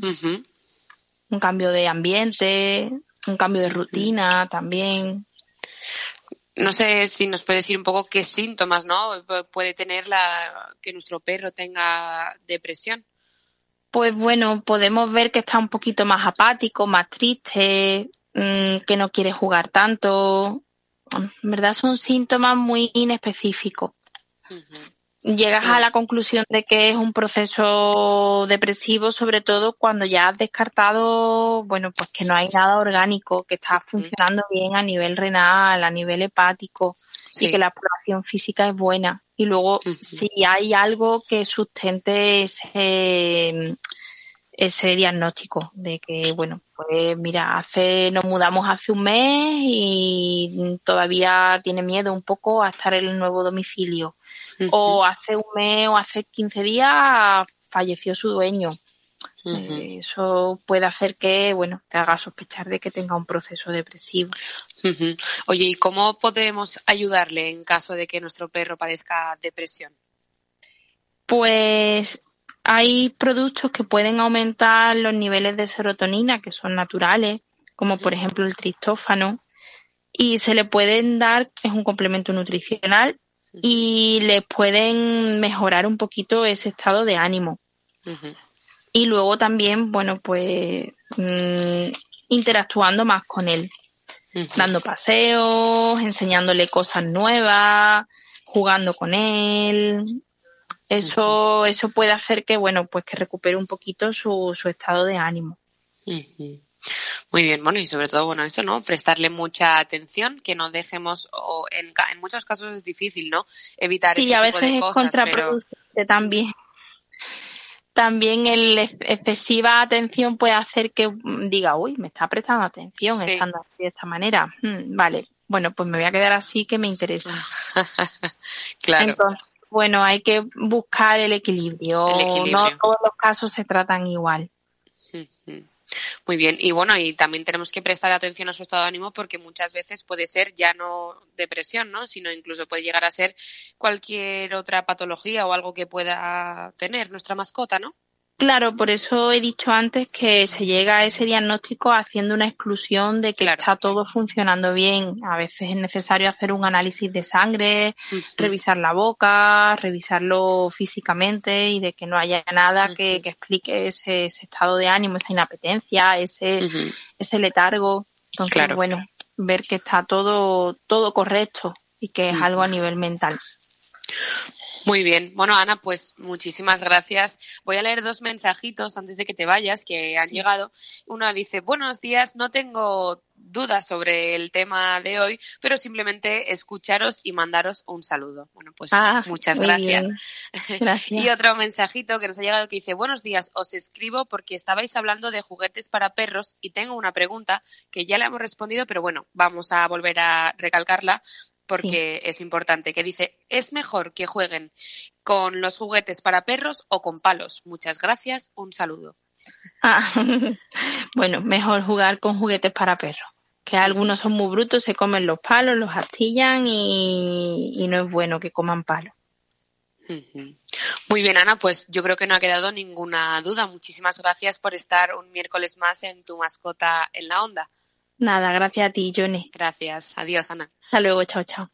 un cambio de ambiente, un cambio de rutina también. No sé si nos puede decir un poco qué síntomas, ¿no? Pu- Puede tener la que nuestro perro tenga depresión. Pues bueno, podemos ver que está un poquito más apático, más triste, mm, que no quiere jugar tanto. En verdad son síntomas muy inespecíficos. Llegas a la conclusión de que es un proceso depresivo, sobre todo cuando ya has descartado, bueno, pues que no hay nada orgánico, que está funcionando bien a nivel renal, a nivel hepático Sí. y que la exploración física es buena. Y luego, si hay algo que sustente ese, ese diagnóstico de que, bueno, pues mira, hace, nos mudamos hace un mes y todavía tiene miedo un poco a estar en el nuevo domicilio. O hace un mes o hace 15 días falleció su dueño. Eh, Eso puede hacer que, bueno, te haga sospechar de que tenga un proceso depresivo. Oye, ¿y cómo podemos ayudarle en caso de que nuestro perro padezca depresión? Pues hay productos que pueden aumentar los niveles de serotonina, que son naturales, como por ejemplo el triptófano, y se le pueden dar, es un complemento nutricional, y les pueden mejorar un poquito ese estado de ánimo. Y luego también, bueno, pues mm, interactuando más con él, dando paseos, enseñándole cosas nuevas, jugando con él. Eso, eso puede hacer que, bueno, pues que recupere un poquito su, su estado de ánimo. Muy bien, bueno, y sobre todo, bueno, eso, ¿no? Prestarle mucha atención, que no dejemos, o en, en muchos casos es difícil, ¿no? Evitar Sí, este a tipo veces de es cosas, pero- contraproducente también. También el ex- excesiva atención puede hacer que mm, diga, uy, me está prestando atención Sí. estando así de esta manera. Mm, vale, bueno, pues me voy a quedar así que me interesa. Claro. Entonces, bueno, hay que buscar el equilibrio. El equilibrio. No todos los casos se tratan igual. Muy bien, y bueno, y también tenemos que prestar atención a su estado de ánimo porque muchas veces puede ser ya no depresión, ¿no? Sino incluso puede llegar a ser cualquier otra patología o algo que pueda tener nuestra mascota, ¿no? Claro, por eso he dicho antes que se llega a ese diagnóstico haciendo una exclusión de que está todo funcionando bien. A veces es necesario hacer un análisis de sangre, revisar la boca, revisarlo físicamente y de que no haya nada que, que explique ese, ese estado de ánimo, esa inapetencia, ese, ese letargo. Entonces, Claro. bueno, ver que está todo, todo correcto y que es algo a nivel mental. Muy bien. Bueno, Ana, pues muchísimas gracias. Voy a leer dos mensajitos antes de que te vayas que han llegado. Uno dice, buenos días, no tengo dudas sobre el tema de hoy, pero simplemente escucharos y mandaros un saludo. Bueno, pues Ah, muchas gracias. Gracias. Y otro mensajito que nos ha llegado que dice, buenos días, os escribo porque estabais hablando de juguetes para perros y tengo una pregunta que ya le hemos respondido, pero bueno, vamos a volver a recalcarla porque es importante, que dice, ¿es mejor que jueguen con los juguetes para perros o con palos? Muchas gracias, un saludo. Ah, bueno, mejor jugar con juguetes para perros. Que algunos son muy brutos, se comen los palos, los astillan y, y no es bueno que coman palos. Muy bien, Ana, pues yo creo que no ha quedado ninguna duda. Muchísimas gracias por estar un miércoles más en tu mascota en la onda. Nada, gracias a ti, Johnny. Gracias. Adiós, Ana. Hasta luego, chao, chao.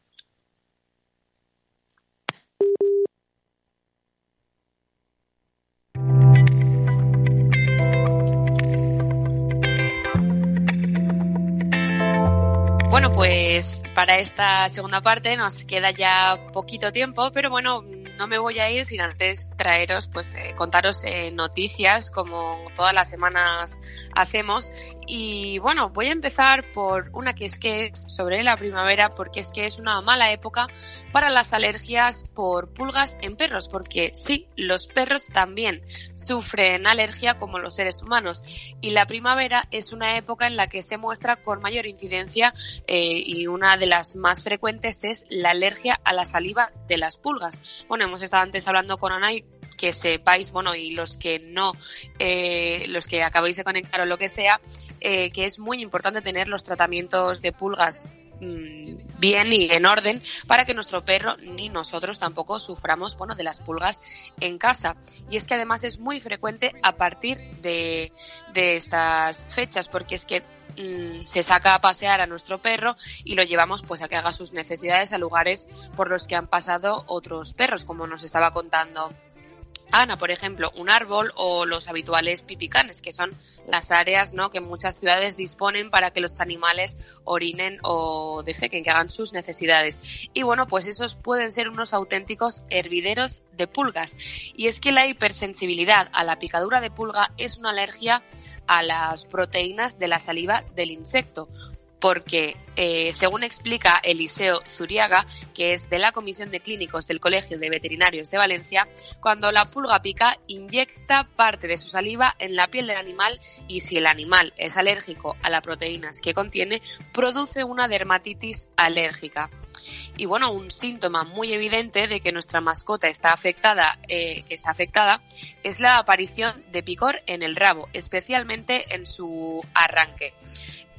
Bueno, pues para esta segunda parte nos queda ya poquito tiempo, pero bueno, no me voy a ir sin antes traeros, pues eh, contaros eh, noticias como todas las semanas hacemos. Y bueno, voy a empezar por una que es que es sobre la primavera, porque es que es una mala época para las alergias por pulgas en perros, porque sí, los perros también sufren alergia como los seres humanos. Y la primavera es una época en la que se muestra con mayor incidencia eh, y una de las más frecuentes es la alergia a la saliva de las pulgas. Bueno, hemos estado antes hablando con Ana que sepáis, bueno, y los que no, eh, los que acabáis de conectar o lo que sea, eh, que es muy importante tener los tratamientos de pulgas mm, bien y en orden para que nuestro perro ni nosotros tampoco suframos bueno de las pulgas en casa. Y es que además es muy frecuente a partir de, de estas fechas porque es que mm, se saca a pasear a nuestro perro y lo llevamos pues a que haga sus necesidades a lugares por los que han pasado otros perros como nos estaba contando Ana, por ejemplo, un árbol o los habituales pipicanes, que son las áreas ¿no? que muchas ciudades disponen para que los animales orinen o defequen, que hagan sus necesidades. Y bueno, pues esos pueden ser unos auténticos hervideros de pulgas. Y es que la hipersensibilidad a la picadura de pulga es una alergia a las proteínas de la saliva del insecto porque, eh, según explica Eliseo Zuriaga, que es de la Comisión de Clínicos del Colegio de Veterinarios de Valencia, cuando la pulga pica, inyecta parte de su saliva en la piel del animal y si el animal es alérgico a las proteínas que contiene, produce una dermatitis alérgica. Y bueno, un síntoma muy evidente de que nuestra mascota está afectada, eh, está afectada, es la aparición de picor en el rabo, especialmente en su arranque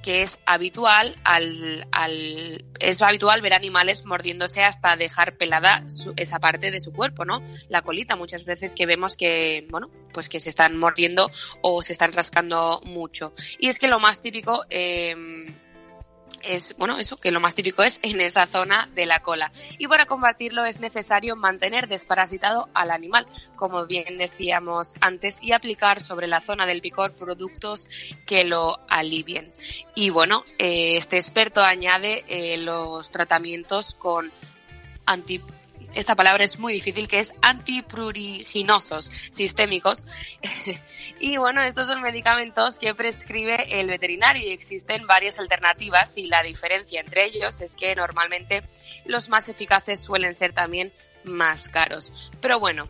que es habitual al, al, es habitual ver animales mordiéndose hasta dejar pelada su, esa parte de su cuerpo, ¿no? La colita, muchas veces que vemos que, bueno, pues que se están mordiendo o se están rascando mucho. Y es que lo más típico, eh, es, bueno, eso, que lo más típico es en esa zona de la cola. Y para combatirlo es necesario mantener desparasitado al animal, como bien decíamos antes, y aplicar sobre la zona del picor productos que lo alivien. Y bueno, eh, este experto añade eh, los tratamientos con anti esta palabra es muy difícil, que es antipruriginosos sistémicos. y bueno, estos son medicamentos que prescribe el veterinario y existen varias alternativas y la diferencia entre ellos es que normalmente los más eficaces suelen ser también más caros. Pero bueno,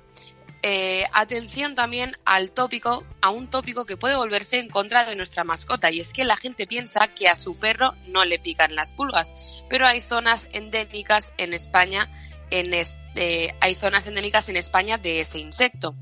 eh, atención también al tópico, a un tópico que puede volverse en contra de nuestra mascota, y es que la gente piensa que a su perro no le pican las pulgas, pero hay zonas endémicas en España en este, hay zonas endémicas en España de ese insecto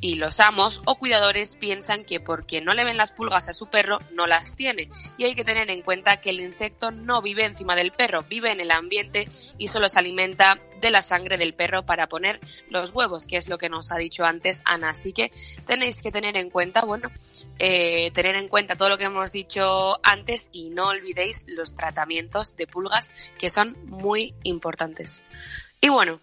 y los amos o cuidadores piensan que porque no le ven las pulgas a su perro no las tiene y hay que tener en cuenta que el insecto no vive encima del perro, vive en el ambiente y solo se alimenta de la sangre del perro para poner los huevos, que es lo que nos ha dicho antes Ana. Así que tenéis que tener en cuenta, bueno, eh, tener en cuenta todo lo que hemos dicho antes y no olvidéis los tratamientos de pulgas que son muy importantes. Y bueno,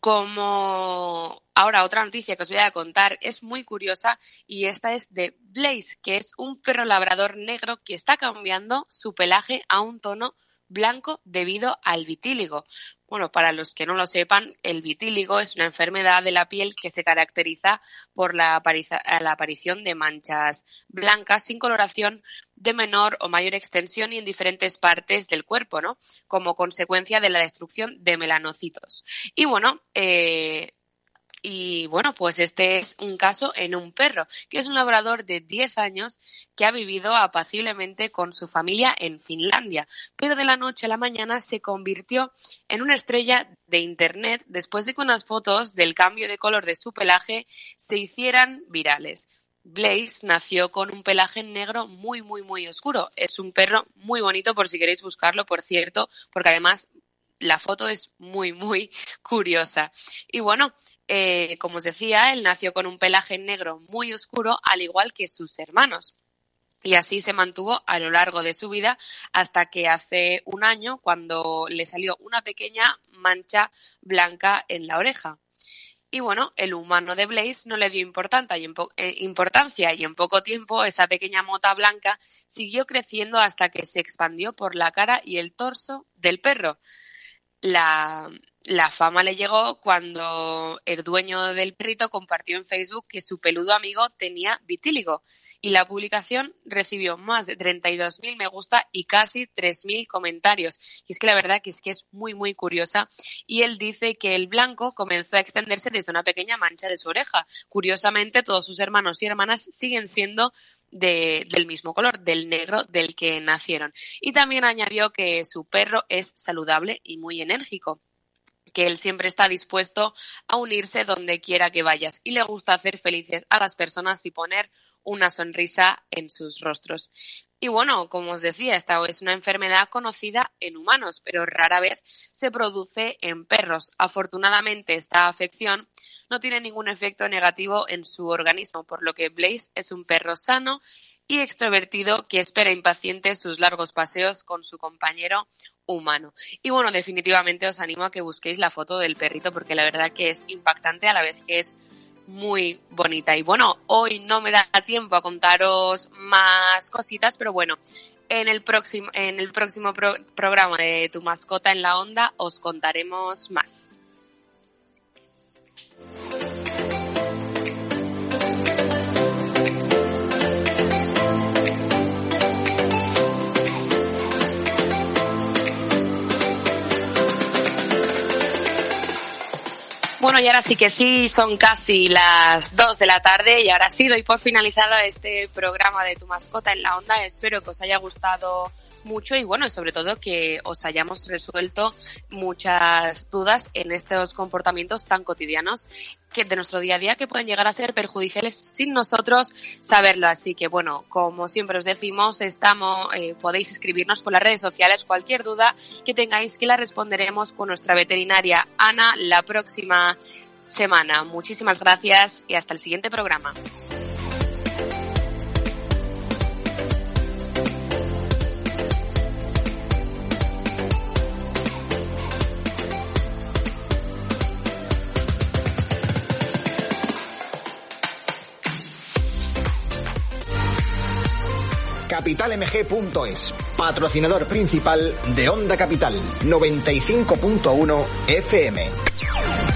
como ahora otra noticia que os voy a contar es muy curiosa y esta es de Blaze, que es un perro labrador negro que está cambiando su pelaje a un tono blanco debido al vitíligo. Bueno, para los que no lo sepan, el vitíligo es una enfermedad de la piel que se caracteriza por la, aparición de manchas blancas sin coloración de menor o mayor extensión y en diferentes partes del cuerpo, ¿no? Como consecuencia de la destrucción de melanocitos. Y bueno, eh, y bueno, pues este es un caso en un perro, que es un labrador de 10 años que ha vivido apaciblemente con su familia en Finlandia, pero de la noche a la mañana se convirtió en una estrella de Internet después de que unas fotos del cambio de color de su pelaje se hicieran virales. Blaze nació con un pelaje negro muy, muy, muy oscuro. Es un perro muy bonito por si queréis buscarlo, por cierto, porque además la foto es muy, muy curiosa. Y bueno, eh, como os decía, él nació con un pelaje negro muy oscuro, al igual que sus hermanos. Y así se mantuvo a lo largo de su vida hasta que hace un año, cuando le salió una pequeña mancha blanca en la oreja. Y bueno, el humano de Blaze no le dio eh, importancia y en poco tiempo esa pequeña mota blanca siguió creciendo hasta que se expandió por la cara y el torso del perro. La, la fama le llegó cuando el dueño del perrito compartió en Facebook que su peludo amigo tenía vitíligo y la publicación recibió más de 32.000 me gusta y casi 3.000 comentarios. Y es que la verdad que es que es muy muy curiosa y él dice que el blanco comenzó a extenderse desde una pequeña mancha de su oreja. Curiosamente todos sus hermanos y hermanas siguen siendo del mismo color, del negro del que nacieron. Y también añadió que su perro es saludable y muy enérgico que él siempre está dispuesto a unirse donde quiera que vayas y le gusta hacer felices a las personas y poner una sonrisa en sus rostros. Y bueno, como os decía, esta es una enfermedad conocida en humanos, pero rara vez se produce en perros. Afortunadamente, esta afección no tiene ningún efecto negativo en su organismo, por lo que Blaze es un perro sano y extrovertido que espera impaciente sus largos paseos con su compañero humano. Y bueno, definitivamente os animo a que busquéis la foto del perrito porque la verdad que es impactante a la vez que es muy bonita. Y bueno, hoy no me da tiempo a contaros más cositas, pero bueno, en el próximo, en el próximo programa de Tu mascota en la onda os contaremos más. Bueno, y ahora sí que sí, son casi las 2 de la tarde y ahora sí doy por finalizada este programa de Tu Mascota en la Onda. Espero que os haya gustado mucho y bueno, sobre todo que os hayamos resuelto muchas dudas en estos comportamientos tan cotidianos que de nuestro día a día que pueden llegar a ser perjudiciales sin nosotros saberlo. Así que bueno, como siempre os decimos, estamos, eh, podéis escribirnos por las redes sociales cualquier duda que tengáis que la responderemos con nuestra veterinaria Ana la próxima semana. Muchísimas gracias y hasta el siguiente programa. capitalmg.es, patrocinador principal de Onda Capital 95.1 FM.